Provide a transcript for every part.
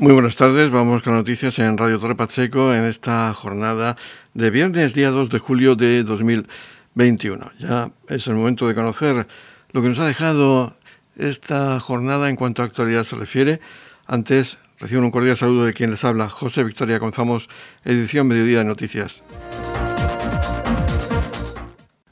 Muy buenas tardes, vamos con noticias en Radio Torre Pacheco en esta jornada de viernes, día 2 de julio de 2021. Ya es el momento de conocer lo que nos ha dejado esta jornada en cuanto a actualidad se refiere. Antes, recibo un cordial saludo de quien les habla, José Victoria Gonzamos, edición Mediodía de Noticias.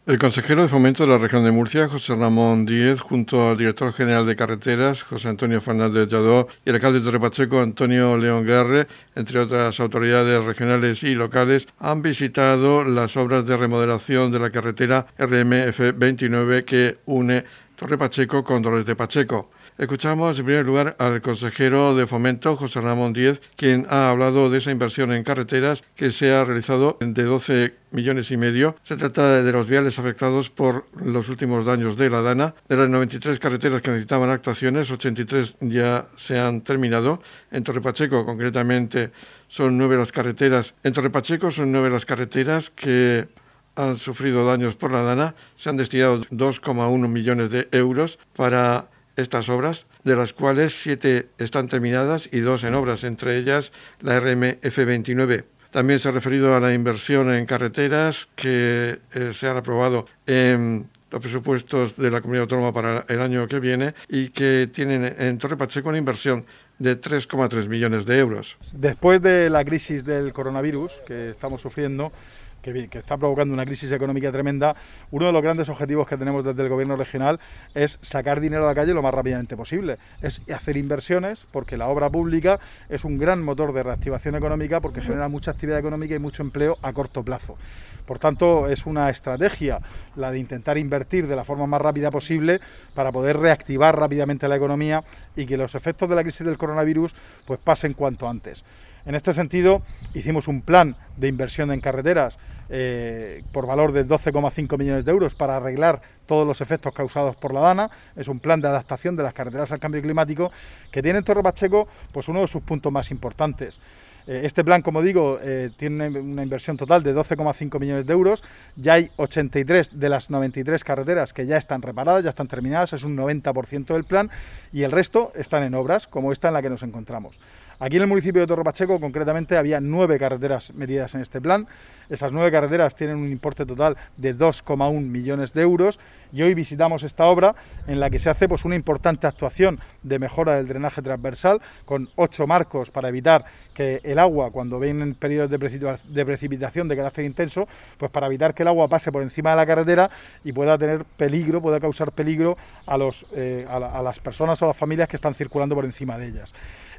El consejero de Fomento de la región de Murcia, José Ramón Díez, junto al director general de carreteras, José Antonio Fernández Lladó, y el alcalde de Torre Pacheco, Antonio León Guerre, entre otras autoridades regionales y locales, han visitado las obras de remodelación de la carretera RMF 29 que une Torre Pacheco con Dolores de Pacheco. Escuchamos en primer lugar al consejero de Fomento, José Ramón Díez, quien ha hablado de esa inversión en carreteras que se ha realizado de 12 millones y medio. Se trata de los viales afectados por los últimos daños de la Dana. De las 93 carreteras que necesitaban actuaciones, 83 ya se han terminado. En Torre Pacheco, concretamente, son nueve las carreteras. En Torre Pacheco son nueve las carreteras que han sufrido daños por la Dana. Se han destinado 2,1 millones de euros para estas obras, de las cuales siete están terminadas y dos en obras, entre ellas la RMF29. También se ha referido a la inversión en carreteras que eh, se han aprobado en los presupuestos de la comunidad autónoma para el año que viene y que tienen en Torre Pacheco una inversión de 3,3 millones de euros. Después de la crisis del coronavirus que estamos sufriendo, que, está provocando una crisis económica tremenda, uno de los grandes objetivos que tenemos desde el gobierno regional es sacar dinero a la calle lo más rápidamente posible, es hacer inversiones, porque la obra pública es un gran motor de reactivación económica, porque genera mucha actividad económica y mucho empleo a corto plazo. Por tanto, es una estrategia la de intentar invertir de la forma más rápida posible para poder reactivar rápidamente la economía y que los efectos de la crisis del coronavirus pues pasen cuanto antes. En este sentido, hicimos un plan de inversión en carreteras eh, por valor de 12,5 millones de euros para arreglar todos los efectos causados por la DANA. Es un plan de adaptación de las carreteras al cambio climático que tiene en Torre Pacheco pues, uno de sus puntos más importantes. Eh, este plan, como digo, eh, tiene una inversión total de 12,5 millones de euros. Ya hay 83 de las 93 carreteras que ya están reparadas, ya están terminadas, es un 90% del plan, y el resto están en obras, como esta en la que nos encontramos. Aquí en el municipio de Torre Pacheco, concretamente, había nueve carreteras metidas en este plan. Esas nueve carreteras tienen un importe total de 2,1 millones de euros y hoy visitamos esta obra en la que se hace pues, una importante actuación de mejora del drenaje transversal con ocho marcos para evitar que el agua, cuando vienen periodos de, precipitación de carácter intenso, pues para evitar que el agua pase por encima de la carretera y pueda tener peligro, pueda causar peligro a, los, eh, a las personas o a las familias que están circulando por encima de ellas.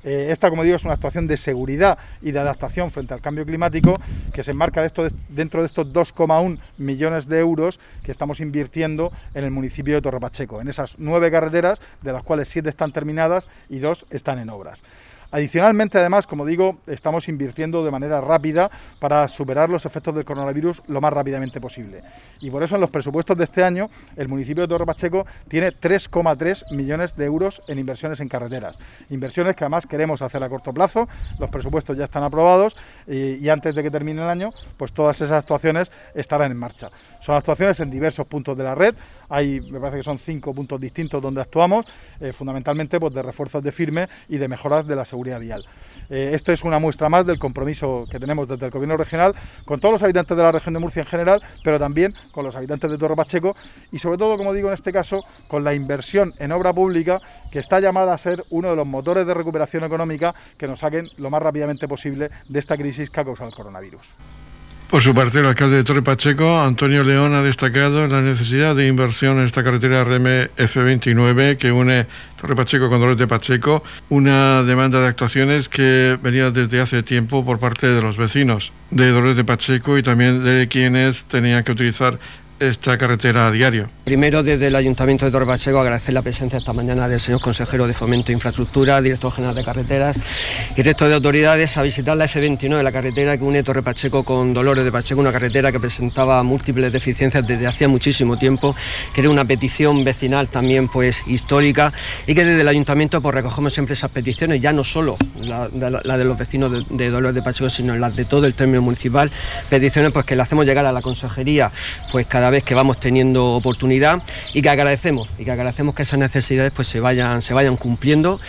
Eh, esta, como digo, es una actuación de seguridad y de adaptación frente al cambio climático que se enmarca dentro de estos 2,1 millones de euros que estamos invirtiendo en el municipio de Torre Pacheco, en esas nueve carreteras, de las cuales siete están terminadas y dos están en obras. Adicionalmente, además, como digo, estamos invirtiendo de manera rápida para superar los efectos del coronavirus lo más rápidamente posible. Y por eso en los presupuestos de este año el municipio de Torre Pacheco tiene 3,3 millones de euros en inversiones en carreteras. Inversiones que además queremos hacer a corto plazo, los presupuestos ya están aprobados y, antes de que termine el año, pues todas esas actuaciones estarán en marcha. Son actuaciones en diversos puntos de la red, hay, me parece que son cinco puntos distintos donde actuamos, eh, fundamentalmente pues, de refuerzos de firme y de mejoras de la seguridad vial. Eh, esto es una muestra más del compromiso que tenemos desde el Gobierno regional con todos los habitantes de la región de Murcia en general, pero también con los habitantes de Torre Pacheco y sobre todo, como digo en este caso, con la inversión en obra pública que está llamada a ser uno de los motores de recuperación económica que nos saquen lo más rápidamente posible de esta crisis que ha causado el coronavirus. Por su parte, el alcalde de Torre Pacheco, Antonio León, ha destacado la necesidad de inversión en esta carretera RMF29 que une Torre Pacheco con Dolores de Pacheco, una demanda de actuaciones que venía desde hace tiempo por parte de los vecinos de Dolores de Pacheco y también de quienes tenían que utilizar esta carretera a diario. Primero, desde el Ayuntamiento de Torre Pacheco, agradecer la presencia esta mañana del señor consejero de Fomento e Infraestructura, director general de carreteras y resto de autoridades a visitar la F29, la carretera que une Torre Pacheco con Dolores de Pacheco, una carretera que presentaba múltiples deficiencias desde hacía muchísimo tiempo, que era una petición vecinal también pues histórica y que desde el Ayuntamiento pues recogemos siempre esas peticiones, ya no solo la, de los vecinos de, de, Dolores de Pacheco, sino las de todo el término municipal, peticiones pues que le hacemos llegar a la consejería pues cada cada vez que vamos teniendo oportunidad y que agradecemos y que agradecemos que esas necesidades pues se vayan se vayan cumpliendo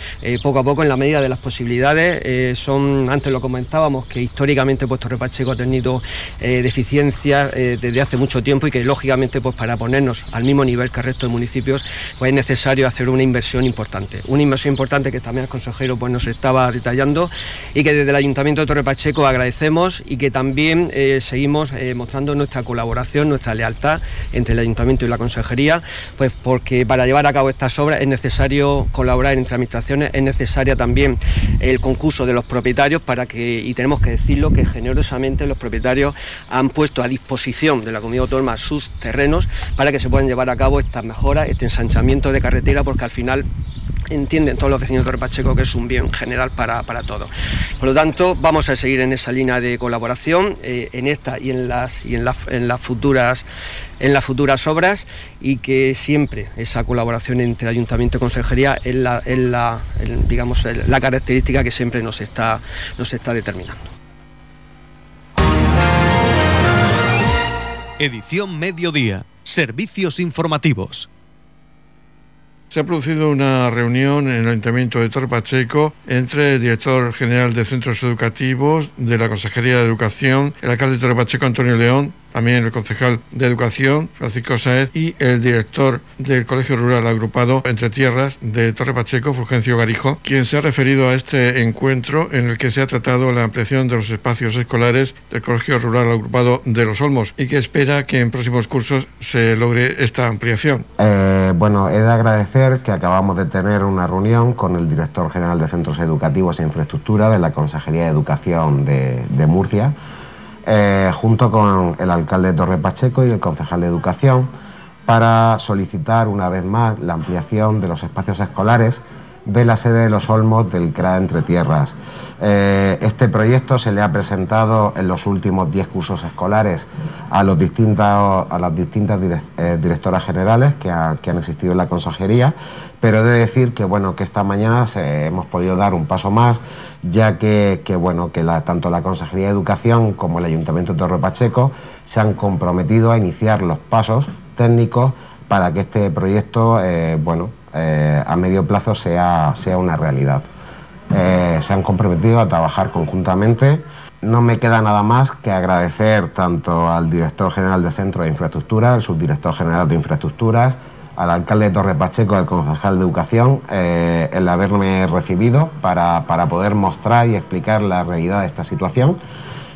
poco a poco en la medida de las posibilidades. Son antes lo comentábamos que históricamente pues Torre Pacheco ha tenido deficiencias desde hace mucho tiempo y que lógicamente pues para ponernos al mismo nivel que el resto de municipios pues es necesario hacer una inversión importante. Una inversión importante que también el consejero pues nos estaba detallando y que desde el Ayuntamiento de Torre Pacheco agradecemos y que también eh, seguimos eh, mostrando nuestra colaboración, nuestra lealtad entre el Ayuntamiento y la Consejería, pues porque para llevar a cabo estas obras es necesario colaborar entre administraciones, es necesaria también el concurso de los propietarios para que, y tenemos que decirlo, que generosamente los propietarios han puesto a disposición de la Comunidad Autónoma sus terrenos para que se puedan llevar a cabo estas mejoras, este ensanchamiento de carretera, porque al final entienden todos los vecinos de Torre Pacheco que es un bien general para, para todos. Por lo tanto, vamos a seguir en esa línea de colaboración, eh, en esta y en las, y en, en, las futuras, en las futuras obras y que siempre esa colaboración entre ayuntamiento y consejería es la, es la digamos, la característica que siempre nos está, nos está determinando. Edición Mediodía. Servicios informativos. Se ha producido una reunión en el Ayuntamiento de Torre Pacheco entre el director general de centros educativos de la Consejería de Educación, el alcalde de Torre Pacheco, Antonio León, también el concejal de Educación, Francisco Saez, y el director del Colegio Rural Agrupado Entre Tierras de Torre Pacheco, Fulgencio Garijo, quien se ha referido a este encuentro en el que se ha tratado la ampliación de los espacios escolares del Colegio Rural Agrupado de Los Olmos y que espera que en próximos cursos se logre esta ampliación. Eh, bueno, he de agradecer que acabamos de tener una reunión con el director general de Centros Educativos e Infraestructura de la Consejería de Educación de, de Murcia eh, junto con el alcalde de Torre Pacheco y el concejal de Educación, para solicitar una vez más la ampliación de los espacios escolares de la sede de los Olmos del CRA Entre Tierras. Eh, este proyecto se le ha presentado en los últimos 10 cursos escolares a, los a las distintas eh, directoras generales que, que, han existido en la consejería pero he de decir que bueno que esta mañana hemos podido dar un paso más ya que, bueno que tanto la Consejería de Educación como el Ayuntamiento de Torre Pacheco se han comprometido a iniciar los pasos técnicos para que este proyecto eh, bueno eh, a medio plazo sea, sea una realidad. Eh, se han comprometido a trabajar conjuntamente. No me queda nada más que agradecer tanto al director general de Centro de Infraestructura, al subdirector general de Infraestructuras, al alcalde de Torre Pacheco, al concejal de Educación, eh, el haberme recibido para, poder mostrar y explicar la realidad de esta situación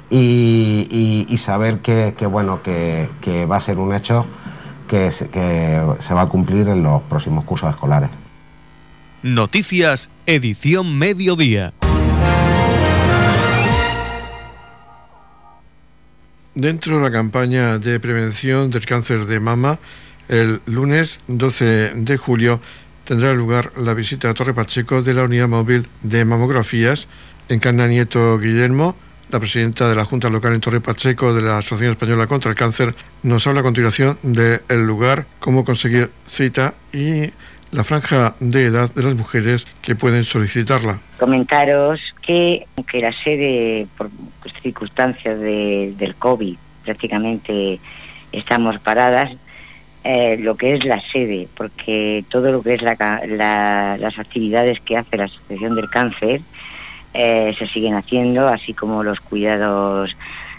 y, saber que, bueno, que, va a ser un hecho que se, que se va a cumplir en los próximos cursos escolares. Noticias, edición mediodía. Dentro de la campaña de prevención del cáncer de mama, el lunes 12 de julio tendrá lugar la visita a Torre Pacheco de la unidad móvil de mamografías. Encarna Nieto Guillermo, la presidenta de la Junta Local en Torre Pacheco de la Asociación Española contra el Cáncer, nos habla a continuación del lugar, cómo conseguir cita y la franja de edad de las mujeres que pueden solicitarla. Comentaros que, que la sede, por circunstancias del COVID, prácticamente estamos paradas, eh, lo que es la sede, porque todo lo que es las actividades que hace la Asociación del Cáncer eh, se siguen haciendo, así como los cuidados,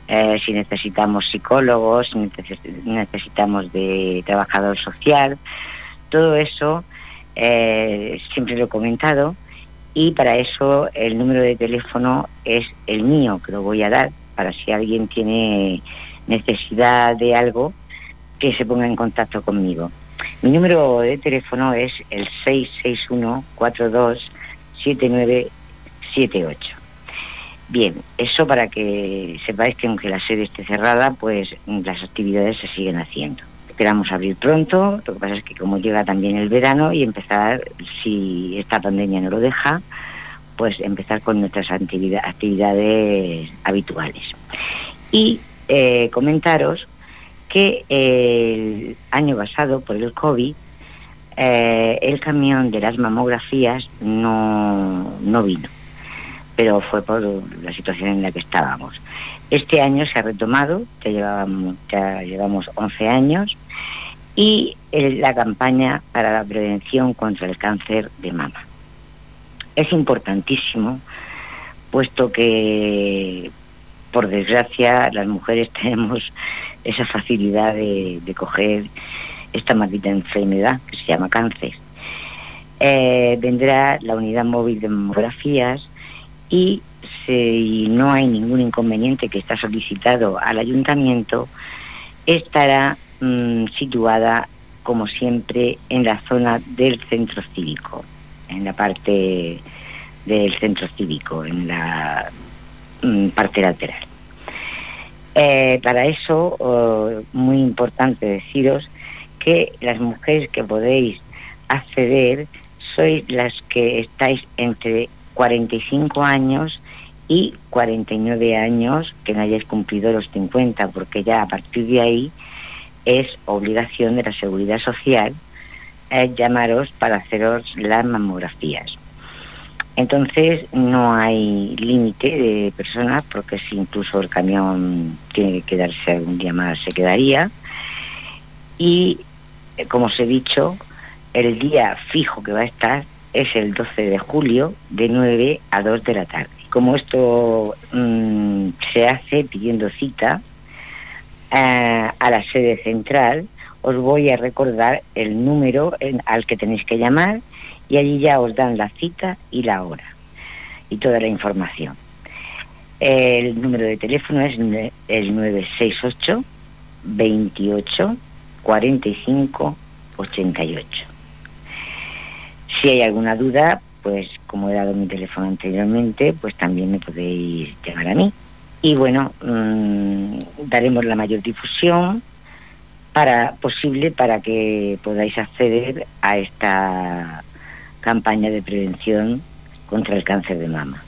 eh, si necesitamos psicólogos, si necesitamos de trabajador social, todo eso siempre lo he comentado y para eso el número de teléfono es el mío, que lo voy a dar, para si alguien tiene necesidad de algo, que se ponga en contacto conmigo. Mi número de teléfono es el 661-427978. Bien, eso para que sepáis que aunque la sede esté cerrada, pues las actividades se siguen haciendo. Esperamos abrir pronto, lo que pasa es que como llega también el verano y empezar, si esta pandemia no lo deja, pues empezar con nuestras actividades habituales. Y eh, comentaros que el año pasado, por el COVID, eh, el camión de las mamografías no, no vino. Pero fue por la situación en la que estábamos. Este año se ha retomado, ya llevamos, ya llevamos 11 años, y la campaña para la prevención contra el cáncer de mama. Es importantísimo, puesto que, por desgracia, las mujeres tenemos esa facilidad de, coger esta maldita enfermedad que se llama cáncer. Eh, vendrá la unidad móvil de mamografías y si no hay ningún inconveniente que está solicitado al ayuntamiento, estará mm, situada, como siempre, en la zona del centro cívico, en la parte del centro cívico, en la mm, parte lateral. Eh, para eso, oh, muy importante deciros que las mujeres que podéis acceder sois las que estáis entre 45 años y 49 años que no hayáis cumplido los 50, porque ya a partir de ahí es obligación de la seguridad social eh, llamaros para haceros las mamografías. Entonces no hay límite de personas, porque si incluso el camión tiene que quedarse algún día más, se quedaría. Y eh, como os he dicho, el día fijo que va a estar es el 12 de julio de 9 a 2 de la tarde. Como esto mm, se hace pidiendo cita eh, a la sede central, os voy a recordar el número al que tenéis que llamar y allí ya os dan la cita y la hora y toda la información. El número de teléfono es el 968 28 45 88. Si hay alguna duda, pues como he dado mi teléfono anteriormente, pues también me podéis llamar a mí. Y bueno, mm, daremos la mayor difusión para posible para que podáis acceder a esta campaña de prevención contra el cáncer de mama.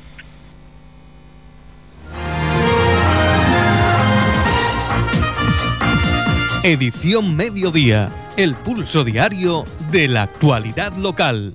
Edición Mediodía, el pulso diario de la actualidad local.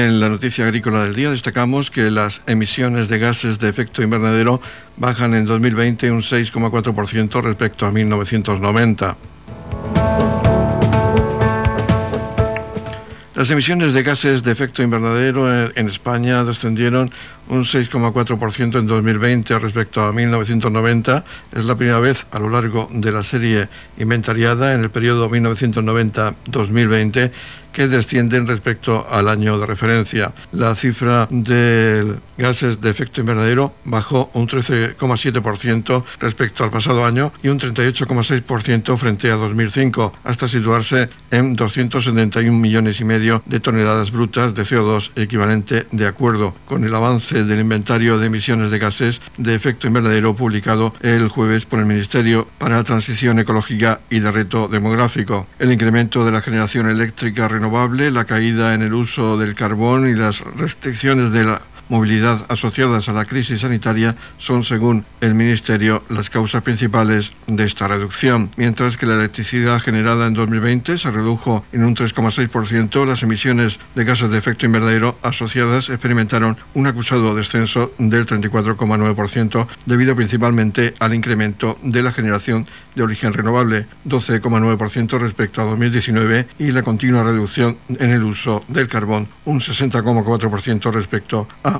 En la noticia agrícola del día destacamos que las emisiones de gases de efecto invernadero bajan en 2020 un 6,4% respecto a 1990. Las emisiones de gases de efecto invernadero en España descendieron un 6,4% en 2020 respecto a 1990. Es la primera vez a lo largo de la serie inventariada en el periodo 1990-2020 que descienden respecto al año de referencia. La cifra de gases de efecto invernadero bajó un 13,7% respecto al pasado año y un 38,6% frente a 2005, hasta situarse en 271 millones y medio de toneladas brutas de CO2 equivalente de acuerdo con el avance del inventario de emisiones de gases de efecto invernadero publicado el jueves por el Ministerio para la Transición Ecológica y de Reto Demográfico. El incremento de la generación eléctrica renovable, la caída en el uso del carbón y las restricciones de la movilidad asociadas a la crisis sanitaria son, según el Ministerio, las causas principales de esta reducción. Mientras que la electricidad generada en 2020 se redujo en un 3,6%, las emisiones de gases de efecto invernadero asociadas experimentaron un acusado descenso del 34,9% debido principalmente al incremento de la generación de origen renovable, 12,9% respecto a 2019, y la continua reducción en el uso del carbón, un 60,4% respecto a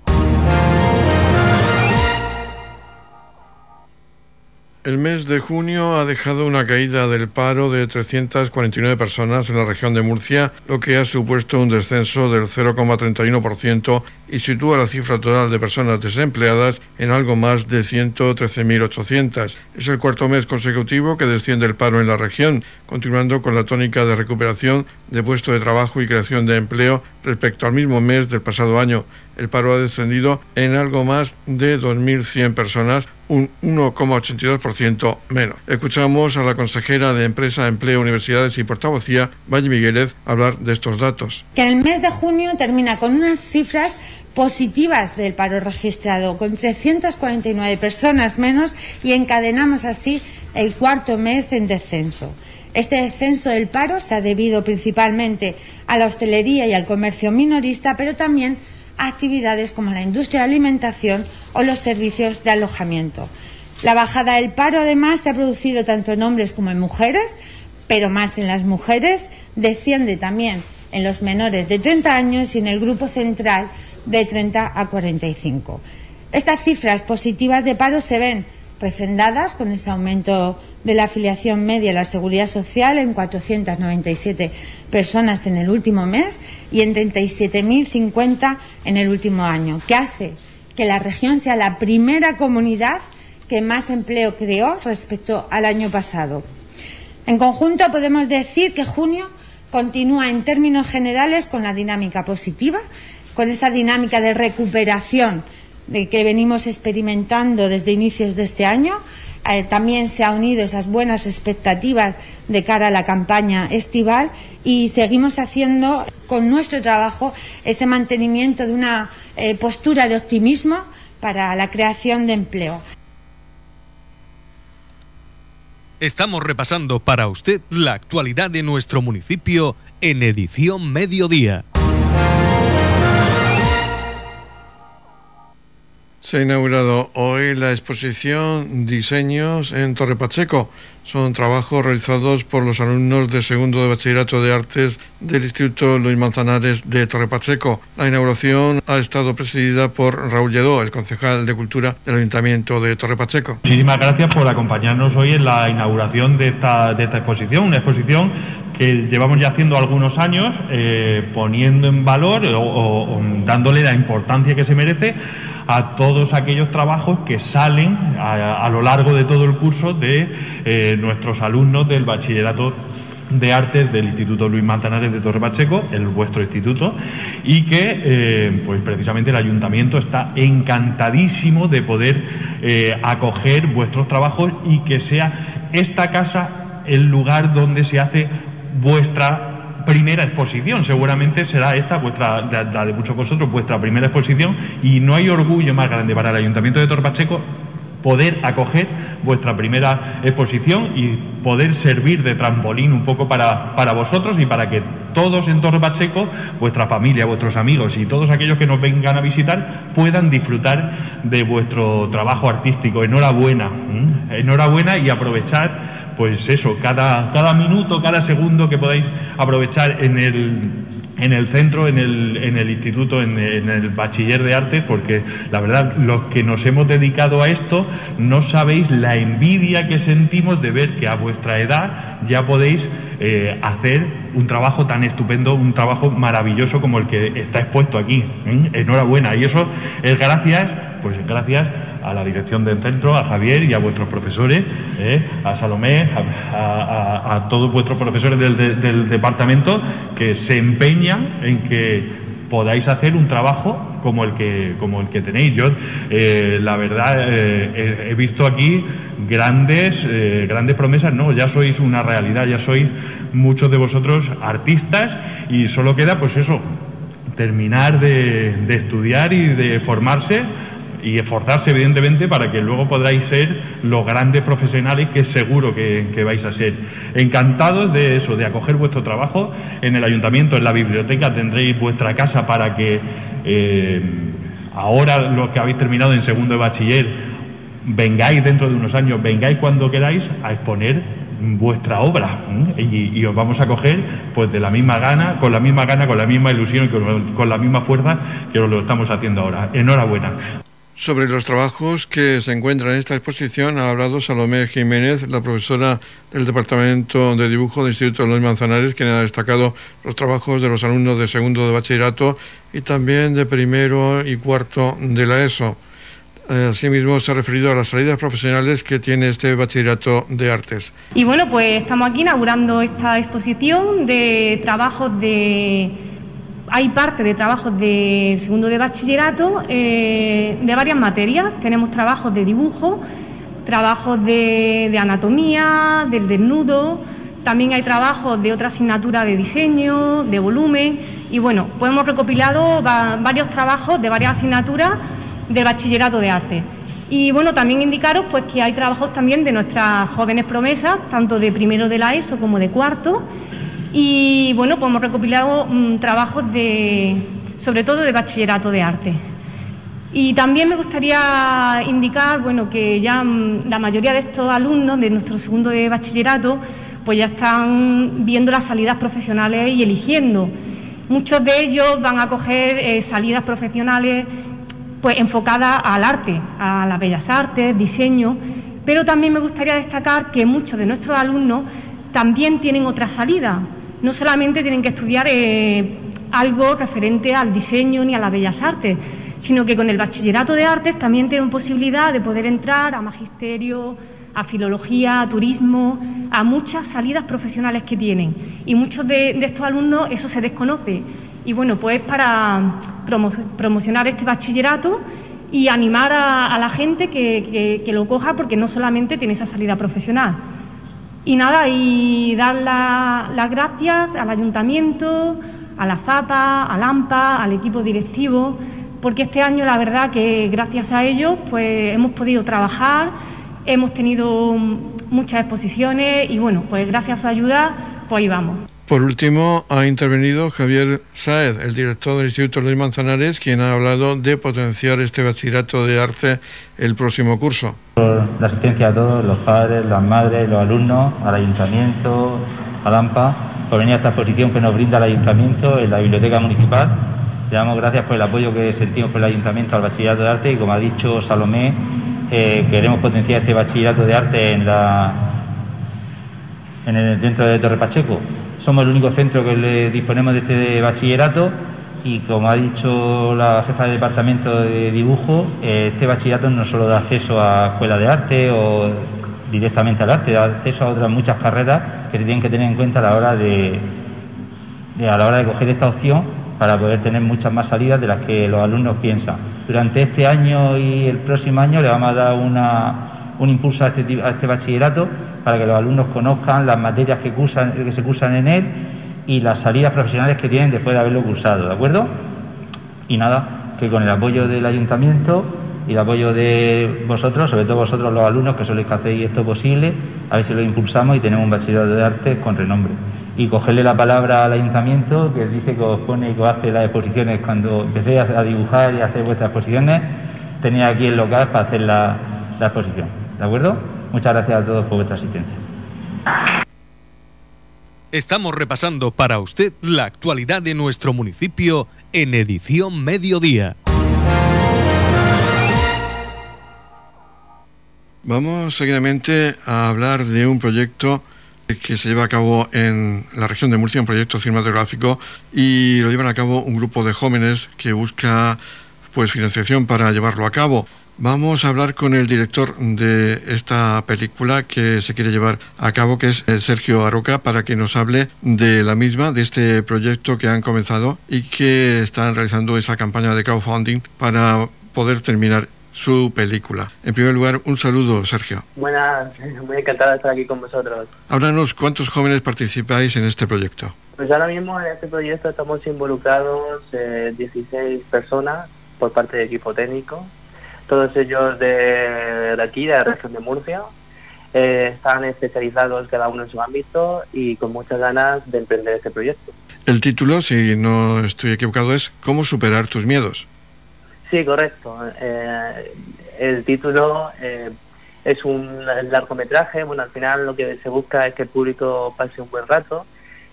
El mes de junio ha dejado una caída del paro de 349 personas en la región de Murcia, lo que ha supuesto un descenso del 0,31% y sitúa la cifra total de personas desempleadas en algo más de 113.800. Es el cuarto mes consecutivo que desciende el paro en la región, continuando con la tónica de recuperación de puestos de trabajo y creación de empleo respecto al mismo mes del pasado año. El paro ha descendido en algo más de 2.100 personas, un 1,82% menos. Escuchamos a la consejera de Empresa, Empleo, Universidades y Portavocía, Valle Migueles, hablar de estos datos. Que el mes de junio termina con unas cifras positivas del paro registrado, con 349 personas menos y encadenamos así el cuarto mes en descenso. Este descenso del paro se ha debido principalmente a la hostelería y al comercio minorista, pero también actividades como la industria de alimentación o los servicios de alojamiento. La bajada del paro, además, se ha producido tanto en hombres como en mujeres, pero más en las mujeres, desciende también en los menores de 30 años y en el grupo central de 30 a 45. Estas cifras positivas de paro se ven refrendadas con ese aumento de la afiliación media a la seguridad social en 497 personas en el último mes y en 37.050 en el último año, que hace que la región sea la primera comunidad que más empleo creó respecto al año pasado. En conjunto podemos decir que junio continúa en términos generales con la dinámica positiva, con esa dinámica de recuperación que venimos experimentando desde inicios de este año. Eh, también se han unido esas buenas expectativas de cara a la campaña estival y seguimos haciendo con nuestro trabajo ese mantenimiento de una eh, postura de optimismo para la creación de empleo. Estamos repasando para usted la actualidad de nuestro municipio en edición mediodía. Se ha inaugurado hoy la exposición Diseños en Torre Pacheco. Son trabajos realizados por los alumnos de segundo de Bachillerato de Artes del Instituto Luis Manzanares de Torre Pacheco. La inauguración ha estado presidida por Raúl Lledó, el concejal de Cultura del Ayuntamiento de Torre Pacheco. Muchísimas gracias por acompañarnos hoy en la inauguración de esta, exposición, una exposición que llevamos ya haciendo algunos años, eh, poniendo en valor o dándole la importancia que se merece a todos aquellos trabajos que salen a, lo largo de todo el curso de eh, nuestros alumnos del bachillerato de artes del Instituto Luis Manzanares de Torre Pacheco, el vuestro instituto, y que eh, pues precisamente el ayuntamiento está encantadísimo de poder eh, acoger vuestros trabajos y que sea esta casa el lugar donde se hace vuestra primera exposición. Seguramente será esta, vuestra, la de muchos de vosotros, vuestra primera exposición y no hay orgullo más grande para el Ayuntamiento de Torpacheco poder acoger vuestra primera exposición y poder servir de trampolín un poco para, para vosotros y para que todos en Torre Pacheco, vuestra familia, vuestros amigos y todos aquellos que nos vengan a visitar puedan disfrutar de vuestro trabajo artístico. Enhorabuena, enhorabuena y aprovechar pues eso, cada, cada minuto, cada segundo que podáis aprovechar en el, en el centro, en el, en el instituto, en, el bachiller de artes, porque la verdad, los que nos hemos dedicado a esto, no sabéis la envidia que sentimos de ver que a vuestra edad ya podéis eh, hacer un trabajo tan estupendo, un trabajo maravilloso como el que está expuesto aquí. ¿eh? Enhorabuena. Y eso es gracias, pues gracias a la dirección del centro, a Javier y a vuestros profesores, ¿eh? a Salomé, a, todos vuestros profesores del, departamento que se empeñan en que podáis hacer un trabajo como el que, como el que tenéis. Yo, eh, la verdad, eh, he, visto aquí grandes, grandes promesas. No, ya sois una realidad, ya sois muchos de vosotros artistas y solo queda, pues eso, terminar de, de estudiar y de formarse y esforzarse evidentemente para que luego podáis ser los grandes profesionales que seguro que, vais a ser. Encantados de eso, de acoger vuestro trabajo en el ayuntamiento, en la biblioteca tendréis vuestra casa para que eh, ahora los que habéis terminado en segundo de bachiller vengáis dentro de unos años, vengáis cuando queráis a exponer vuestra obra y, os vamos a coger pues de la misma gana, con la misma gana, con la misma ilusión con, con la misma fuerza que lo estamos haciendo ahora. Enhorabuena. Sobre los trabajos que se encuentran en esta exposición ha hablado Salomé Jiménez, la profesora del Departamento de Dibujo del Instituto de los Manzanares, quien ha destacado los trabajos de los alumnos de segundo de bachillerato y también de primero y cuarto de la ESO. Asimismo, se ha referido a las salidas profesionales que tiene este bachillerato de artes. Y bueno, pues estamos aquí inaugurando esta exposición de trabajos de... Hay parte de trabajos de segundo de bachillerato eh, de varias materias. Tenemos trabajos de dibujo, trabajos de, anatomía, del desnudo, también hay trabajos de otra asignatura de diseño, de volumen y bueno, pues hemos recopilado varios trabajos de varias asignaturas del bachillerato de arte. Y bueno, también indicaros pues que hay trabajos también de nuestras jóvenes promesas, tanto de primero de la ESO como de cuarto. Y bueno, pues hemos recopilado mm, trabajos de, sobre todo de bachillerato de arte. Y también me gustaría indicar, bueno, que ya mm, la mayoría de estos alumnos de nuestro segundo de bachillerato, pues ya están viendo las salidas profesionales y eligiendo. Muchos de ellos van a coger eh, salidas profesionales pues enfocada al arte, a las bellas artes, diseño, pero también me gustaría destacar que muchos de nuestros alumnos también tienen otra salida, no solamente tienen que estudiar eh, algo referente al diseño ni a las bellas artes, sino que con el bachillerato de artes también tienen posibilidad de poder entrar a magisterio, a filología, a turismo, a muchas salidas profesionales que tienen. Y muchos de, de estos alumnos eso se desconoce y bueno, pues para promocionar este bachillerato y animar a, la gente que, lo coja porque no solamente tiene esa salida profesional. Y nada, y dar las gracias al ayuntamiento, a la FAPA, al AMPA, al equipo directivo, porque este año la verdad que gracias a ellos pues hemos podido trabajar, hemos tenido muchas exposiciones y bueno, pues gracias a su ayuda pues ahí vamos. Por último, ha intervenido Javier Saed, el director del Instituto Luis Manzanares, quien ha hablado de potenciar este bachillerato de arte el próximo curso. La asistencia a todos, los padres, las madres, los alumnos, al ayuntamiento, al AMPA, por venir a esta exposición que nos brinda el ayuntamiento en la biblioteca municipal. Le damos gracias por el apoyo que sentimos por el ayuntamiento al bachillerato de arte y como ha dicho Salomé, eh, queremos potenciar este bachillerato de arte en el, dentro de Torre Pacheco somos el único centro que le disponemos de este bachillerato y como ha dicho la jefa de departamento de dibujo, este bachillerato no solo da acceso a escuela de arte o directamente al arte, da acceso a otras muchas carreras que se tienen que tener en cuenta a la hora de, a la hora de coger esta opción para poder tener muchas más salidas de las que los alumnos piensan. Durante este año y el próximo año le vamos a dar un impulso a este, a este bachillerato para que los alumnos conozcan las materias que, cursan, que se cursan en él y las salidas profesionales que tienen después de haberlo cursado, ¿de acuerdo? Y nada, que con el apoyo del ayuntamiento y el apoyo de vosotros, sobre todo vosotros los alumnos que sois que hacéis esto posible, a ver si lo impulsamos y tenemos un bachillerato de arte con renombre. Y cogerle la palabra al ayuntamiento que dice que os pone y que os hace las exposiciones cuando empecéis a dibujar y a hacer vuestras exposiciones, tenía aquí el local para hacer la, la exposición. ¿De acuerdo? Muchas gracias a todos por vuestra asistencia. Estamos repasando para usted la actualidad de nuestro municipio en edición mediodía. Vamos seguidamente a hablar de un proyecto que se lleva a cabo en la región de Murcia, un proyecto cinematográfico, y lo llevan a cabo un grupo de jóvenes que busca pues financiación para llevarlo a cabo. Vamos a hablar con el director de esta película que se quiere llevar a cabo, que es eh, Sergio Aroca, para que nos hable de la misma, de este proyecto que han comenzado y que están realizando esa campaña de crowdfunding para poder terminar su película. En primer lugar, un saludo, Sergio. Buenas, muy encantado de estar aquí con vosotros. Háblanos, ¿cuántos jóvenes participáis en este proyecto? Pues ahora mismo en este proyecto estamos involucrados 16 eh, personas por parte del equipo técnico todos ellos de, aquí, de la región de Murcia. Eh, están especializados cada uno en su ámbito y con muchas ganas de emprender este proyecto. El título, si no estoy equivocado, es ¿Cómo superar tus miedos? Sí, correcto. Eh, el título es un largometraje, bueno, al final lo que se busca es que el público pase un buen rato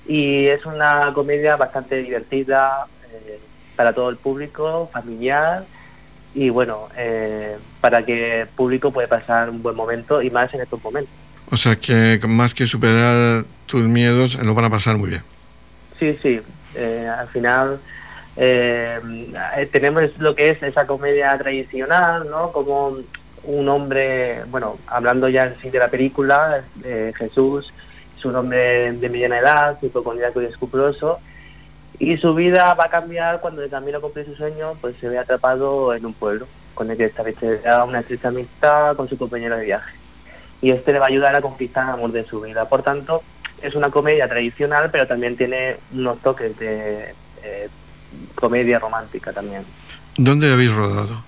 y es una comedia bastante divertida para todo el público, familiar y bueno, para que el público pueda pasar un buen momento y más en estos momentos. O sea que más que superar tus miedos, lo van a pasar muy bien. Sí, sí. Eh, al final eh, tenemos lo que es esa comedia tradicional, ¿no? Como un hombre, bueno, hablando ya en sí de la película, eh, Jesús es un hombre de mediana edad, hipocondríaco y escrupuloso, y su vida va a cambiar cuando de camino a cumplir su sueño, pues se ve atrapado en un pueblo, con el que establecerá una estrecha amistad con su compañero de viaje y este le va a ayudar a conquistar el amor de su vida. Por tanto, es una comedia tradicional, pero también tiene unos toques de eh, comedia romántica también. ¿Dónde habéis rodado?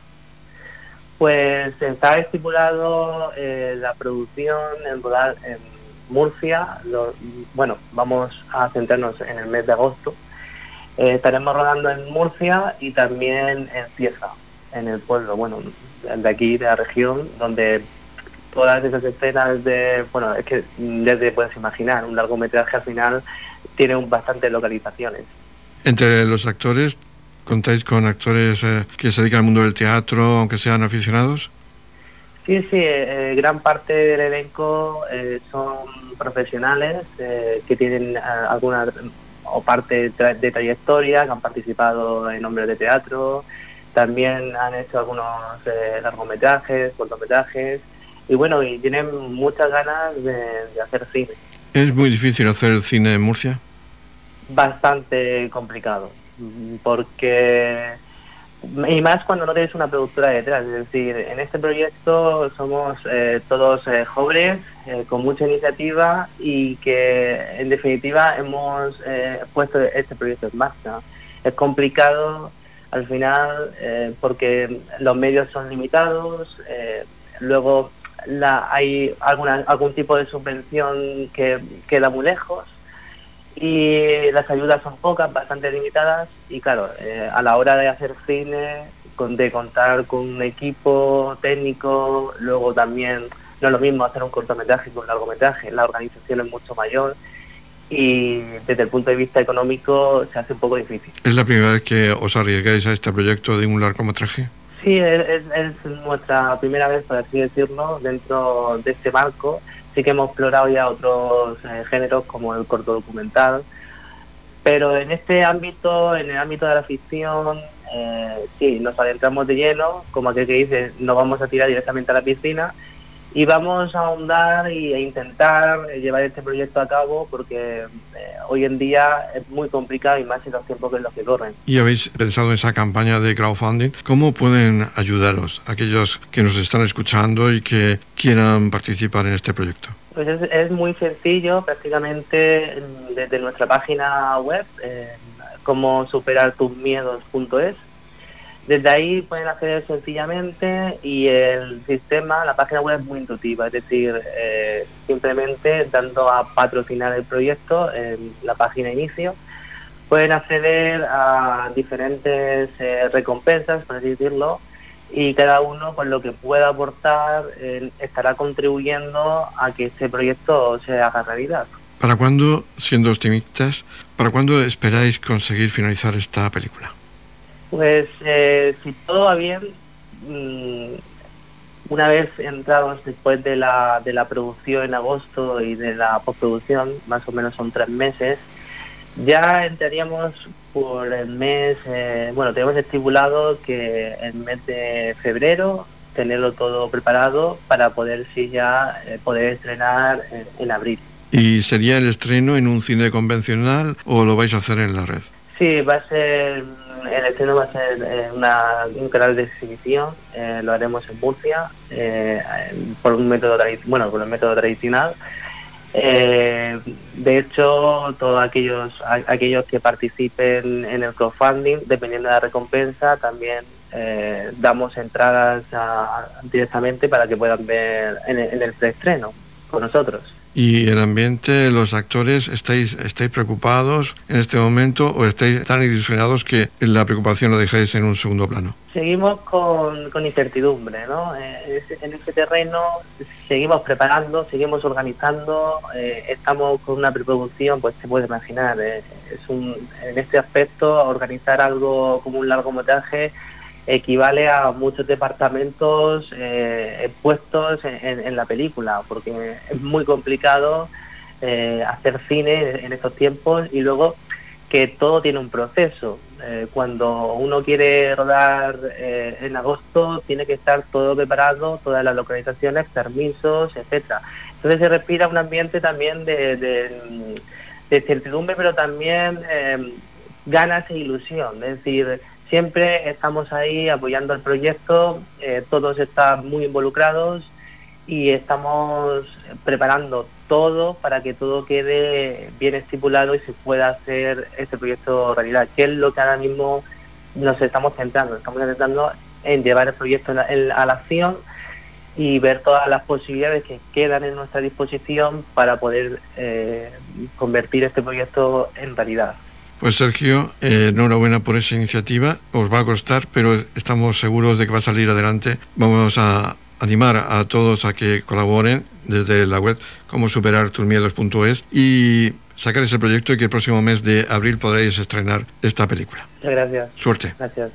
Pues está estipulado eh, la producción en rodar en Murcia. bueno, vamos a centrarnos en el mes de agosto. Eh, estaremos rodando en Murcia y también en Cieza, en el pueblo, bueno, de aquí, de la región, donde todas esas escenas de, bueno, es que ya te puedes imaginar, un largometraje al final tiene un, bastantes localizaciones. Entre los actores, ¿contáis con actores eh, que se dedican al mundo del teatro, aunque sean aficionados? Sí, sí, eh, gran parte del elenco eh, son profesionales que tienen alguna o parte de trayectoria, que han participado en hombres de teatro, también han hecho algunos largometrajes, cortometrajes, y bueno, y tienen muchas ganas de, hacer cine. ¿Es muy difícil hacer el cine en Murcia? Bastante complicado, porque y más cuando no tienes una productora detrás, es decir, en este proyecto somos eh, todos eh, jóvenes, eh, con mucha iniciativa y que en definitiva hemos puesto este proyecto en marcha. Es complicado al final porque los medios son limitados, luego la, hay alguna, algún tipo de subvención que queda muy lejos y las ayudas son pocas, bastante limitadas y claro, eh, a la hora de hacer cine, con, de contar con un equipo técnico, luego también no es lo mismo hacer un cortometraje que un largometraje, la organización es mucho mayor y desde el punto de vista económico se hace un poco difícil. ¿Es la primera vez que os arriesgáis a este proyecto de un largometraje? Sí, es, nuestra primera vez, por así decirlo, dentro de este marco. Sí que hemos explorado ya otros eh, géneros como el corto documental, pero en este ámbito, en el ámbito de la ficción, eh, sí, nos adentramos de lleno, como aquel que dice, nos vamos a tirar directamente a la piscina y vamos a ahondar y, e intentar llevar este proyecto a cabo porque eh, hoy en día es muy complicado y más en los tiempos en los que corren. ¿Y habéis pensado en esa campaña de crowdfunding? ¿Cómo pueden ayudaros aquellos que nos están escuchando y que quieran participar en este proyecto? Pues es, muy sencillo, prácticamente desde nuestra página web, eh, como superar tus miedos.es desde ahí pueden acceder sencillamente y el sistema, la página web es muy intuitiva, es decir, eh, simplemente dando a patrocinar el proyecto en la página inicio, pueden acceder a diferentes eh, recompensas, por así decirlo, y cada uno con lo que pueda aportar estará contribuyendo a que este proyecto se haga realidad. ¿Para cuándo, siendo optimistas, para cuándo esperáis conseguir finalizar esta película? Pues eh, si todo va bien, mm, una vez entrados después de la, de la producción en agosto y de la postproducción, más o menos son tres meses, ya entraríamos por el mes, eh, bueno, tenemos estipulado que el mes de febrero tenerlo todo preparado para poder sí ya eh, poder estrenar en abril. ¿Y sería el estreno en un cine convencional o lo vais a hacer en la red? Sí, va a ser el estreno va a ser eh, un canal de exhibición, eh, lo haremos en Murcia, eh, por un método bueno, por el método tradicional. de hecho, todos aquellos aquellos que participen en el crowdfunding, dependiendo de la recompensa, también damos entradas directamente para que puedan ver en en el preestreno con nosotros. ¿Y el ambiente, los actores, estáis, estáis preocupados en este momento o estáis tan ilusionados que la preocupación lo dejáis en un segundo plano? Seguimos con, con incertidumbre, ¿no? Eh, en ese terreno seguimos preparando, seguimos organizando, eh, estamos con una preproducción, pues se puede imaginar, eh, es un, en este aspecto organizar algo como un largometraje equivale a muchos departamentos eh, puestos en, la película, porque es muy complicado eh, hacer cine en estos tiempos y luego que todo tiene un proceso. Eh, cuando uno quiere rodar en agosto, tiene que estar todo preparado, todas las localizaciones, permisos, etcétera. Entonces se respira un ambiente también de, de certidumbre, pero también ganas e ilusión. Es decir, siempre estamos ahí apoyando el proyecto, eh, todos están muy involucrados y estamos preparando todo para que todo quede bien estipulado y se pueda hacer este proyecto realidad, que es lo que ahora mismo nos estamos centrando, estamos intentando en llevar el proyecto a la acción y ver todas las posibilidades que quedan en nuestra disposición para poder eh, convertir este proyecto en realidad. Pues Sergio, eh, enhorabuena por esa iniciativa. Os va a costar, pero estamos seguros de que va a salir adelante. Vamos a animar a todos a que colaboren desde la web como superar tus miedos.es y sacar ese proyecto y que el próximo mes de abril podréis estrenar esta película. Muchas gracias. Suerte. Gracias.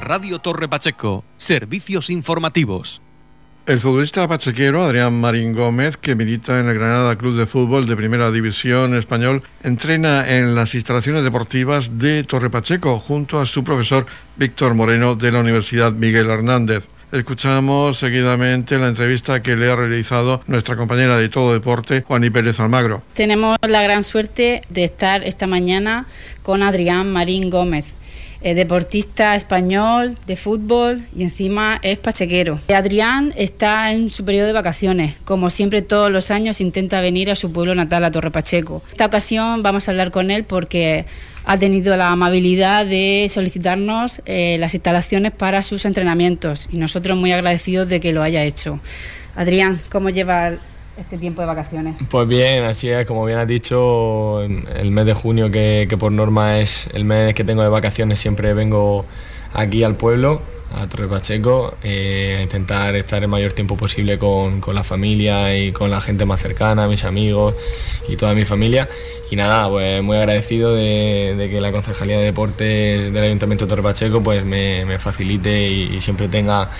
Radio Torre Pacheco, servicios informativos. El futbolista pachequero Adrián Marín Gómez, que milita en el Granada Club de Fútbol de Primera División Español, entrena en las instalaciones deportivas de Torre Pacheco junto a su profesor Víctor Moreno de la Universidad Miguel Hernández. Escuchamos seguidamente la entrevista que le ha realizado nuestra compañera de Todo Deporte, Juaní Pérez Almagro. Tenemos la gran suerte de estar esta mañana con Adrián Marín Gómez deportista español de fútbol y encima es pachequero. Adrián está en su periodo de vacaciones. Como siempre, todos los años intenta venir a su pueblo natal, a Torre Pacheco. Esta ocasión vamos a hablar con él porque ha tenido la amabilidad de solicitarnos eh, las instalaciones para sus entrenamientos y nosotros muy agradecidos de que lo haya hecho. Adrián, ¿cómo lleva este tiempo de vacaciones? Pues bien, así es, como bien has dicho, el mes de junio, que, por norma es el mes que tengo de vacaciones, siempre vengo aquí al pueblo, a Torre Pacheco, eh, a intentar estar el mayor tiempo posible con, la familia y con la gente más cercana, mis amigos y toda mi familia. Y nada, pues muy agradecido de, que la Concejalía de Deportes del Ayuntamiento de Torre Pacheco pues me, facilite y, siempre tenga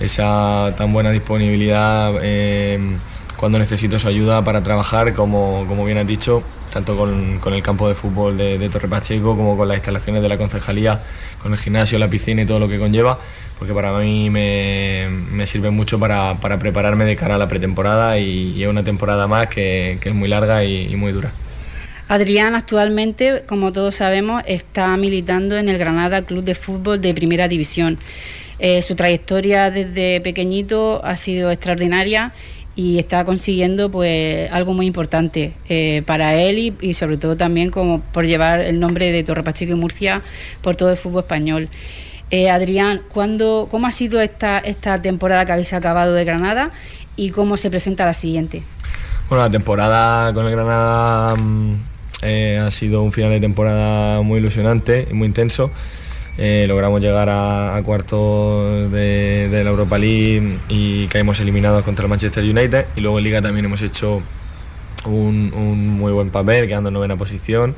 esa tan buena disponibilidad. Eh, cuando necesito su ayuda para trabajar, como, como bien has dicho, tanto con, con el campo de fútbol de, Torre Pacheco como con las instalaciones de la concejalía, con el gimnasio, la piscina y todo lo que conlleva, porque para mí me, me sirve mucho para, para, prepararme de cara a la pretemporada y, es una temporada más que, que es muy larga y, muy dura. Adrián actualmente, como todos sabemos, está militando en el Granada Club de Fútbol de Primera División. Eh, su trayectoria desde pequeñito ha sido extraordinaria y está consiguiendo pues algo muy importante eh, para él y, sobre todo también como por llevar el nombre de Torre Pacheco y Murcia por todo el fútbol español. Eh, Adrián, ¿cuándo, ¿cómo ha sido esta, esta temporada que habéis acabado de Granada y cómo se presenta la siguiente? Bueno, la temporada con el Granada mm, eh, ha sido un final de temporada muy ilusionante y muy intenso. Eh, logramos llegar a, cuartos de, la Europa League y caímos eliminados contra el Manchester United y luego en Liga también hemos hecho un, muy buen papel, quedando en novena posición.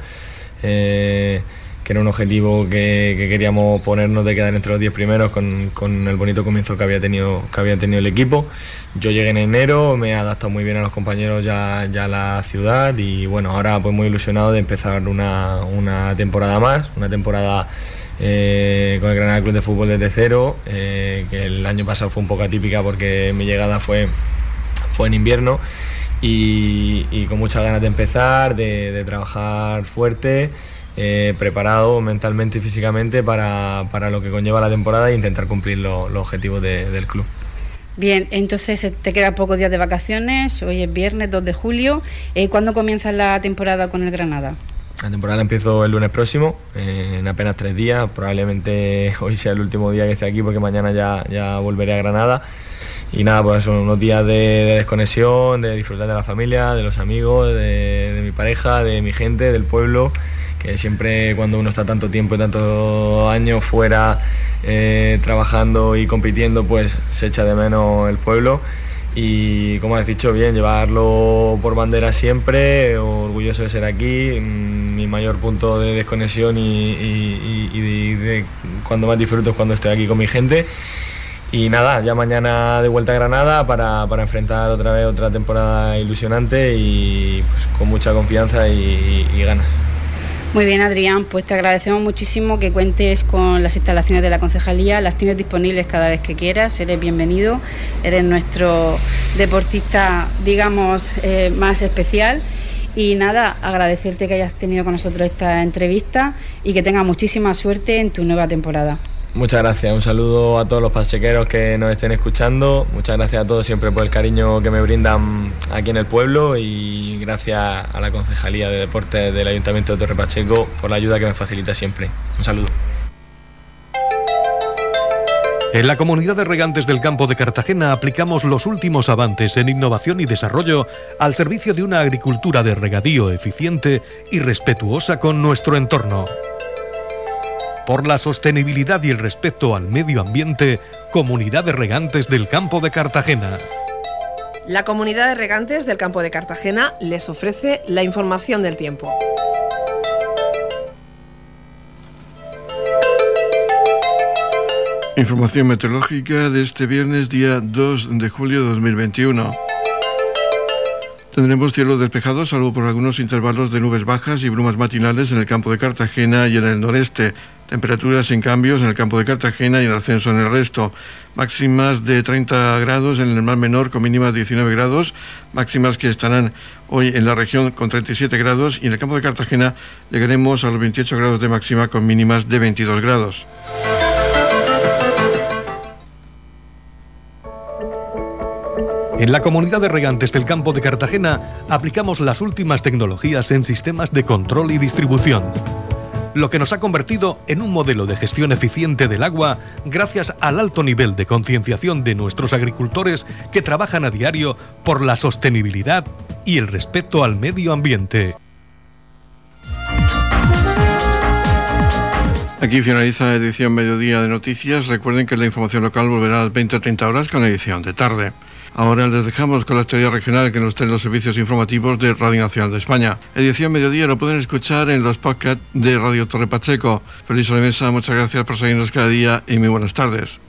Eh, que era un objetivo que, queríamos ponernos de quedar entre los 10 primeros con, el bonito comienzo que había, tenido, que había tenido el equipo. Yo llegué en enero, me he adaptado muy bien a los compañeros ya, ya a la ciudad y bueno, ahora pues muy ilusionado de empezar una, una temporada más, una temporada eh, con el Granada Club de Fútbol desde cero, eh, que el año pasado fue un poco atípica porque mi llegada fue, fue en invierno y, con muchas ganas de empezar, de, trabajar fuerte. Eh, preparado mentalmente y físicamente para, lo que conlleva la temporada e intentar cumplir los objetivos del club. Bien, entonces te quedan pocos días de vacaciones, hoy es viernes 2 de julio. ¿Cuándo comienza la temporada con el Granada? La temporada empiezo el lunes próximo, eh, en apenas tres días. Probablemente hoy sea el último día que esté aquí porque mañana ya, ya volveré a Granada. y nada, pues son unos días de, desconexión, de disfrutar de la familia, de los amigos, de, mi pareja, de mi gente, del pueblo, que siempre cuando uno está tanto tiempo y tantos años fuera eh, trabajando y compitiendo, pues se echa de menos el pueblo. Y como has dicho bien, llevarlo por bandera siempre, orgulloso de ser aquí, mm, mi mayor punto de desconexión y, de cuando más disfruto es cuando estoy aquí con mi gente. Y nada, ya mañana de vuelta a Granada para, enfrentar otra vez otra temporada ilusionante y pues, con mucha confianza y, ganas. Muy bien, Adrián, pues te agradecemos muchísimo que cuentes con las instalaciones de la concejalía, las tienes disponibles cada vez que quieras, eres bienvenido, eres nuestro deportista, digamos, eh, más especial. Y nada, agradecerte que hayas tenido con nosotros esta entrevista y que tengas muchísima suerte en tu nueva temporada. Muchas gracias, un saludo a todos los pachequeros que nos estén escuchando, muchas gracias a todos siempre por el cariño que me brindan aquí en el pueblo y gracias a la Concejalía de Deportes del Ayuntamiento de Torre Pacheco por la ayuda que me facilita siempre. Un saludo. En la comunidad de regantes del campo de Cartagena aplicamos los últimos avances en innovación y desarrollo al servicio de una agricultura de regadío eficiente y respetuosa con nuestro entorno por la sostenibilidad y el respeto al medio ambiente, Comunidad de Regantes del Campo de Cartagena. La Comunidad de Regantes del Campo de Cartagena les ofrece la información del tiempo. Información meteorológica de este viernes, día 2 de julio de 2021. Tendremos cielo despejado, salvo por algunos intervalos de nubes bajas y brumas matinales en el campo de Cartagena y en el noreste. Temperaturas sin cambios en el campo de Cartagena y en ascenso en el resto. Máximas de 30 grados en el mar menor con mínimas de 19 grados. Máximas que estarán hoy en la región con 37 grados y en el campo de Cartagena llegaremos a los 28 grados de máxima con mínimas de 22 grados. En la comunidad de regantes del campo de Cartagena aplicamos las últimas tecnologías en sistemas de control y distribución lo que nos ha convertido en un modelo de gestión eficiente del agua gracias al alto nivel de concienciación de nuestros agricultores que trabajan a diario por la sostenibilidad y el respeto al medio ambiente. Aquí finaliza la edición Mediodía de Noticias. Recuerden que la información local volverá a las 20 o 30 horas con la edición de tarde. Ahora les dejamos con la historia regional que nos traen los servicios informativos de Radio Nacional de España. Edición Mediodía lo pueden escuchar en los podcasts de Radio Torre Pacheco. Feliz sobremesa, muchas gracias por seguirnos cada día y muy buenas tardes.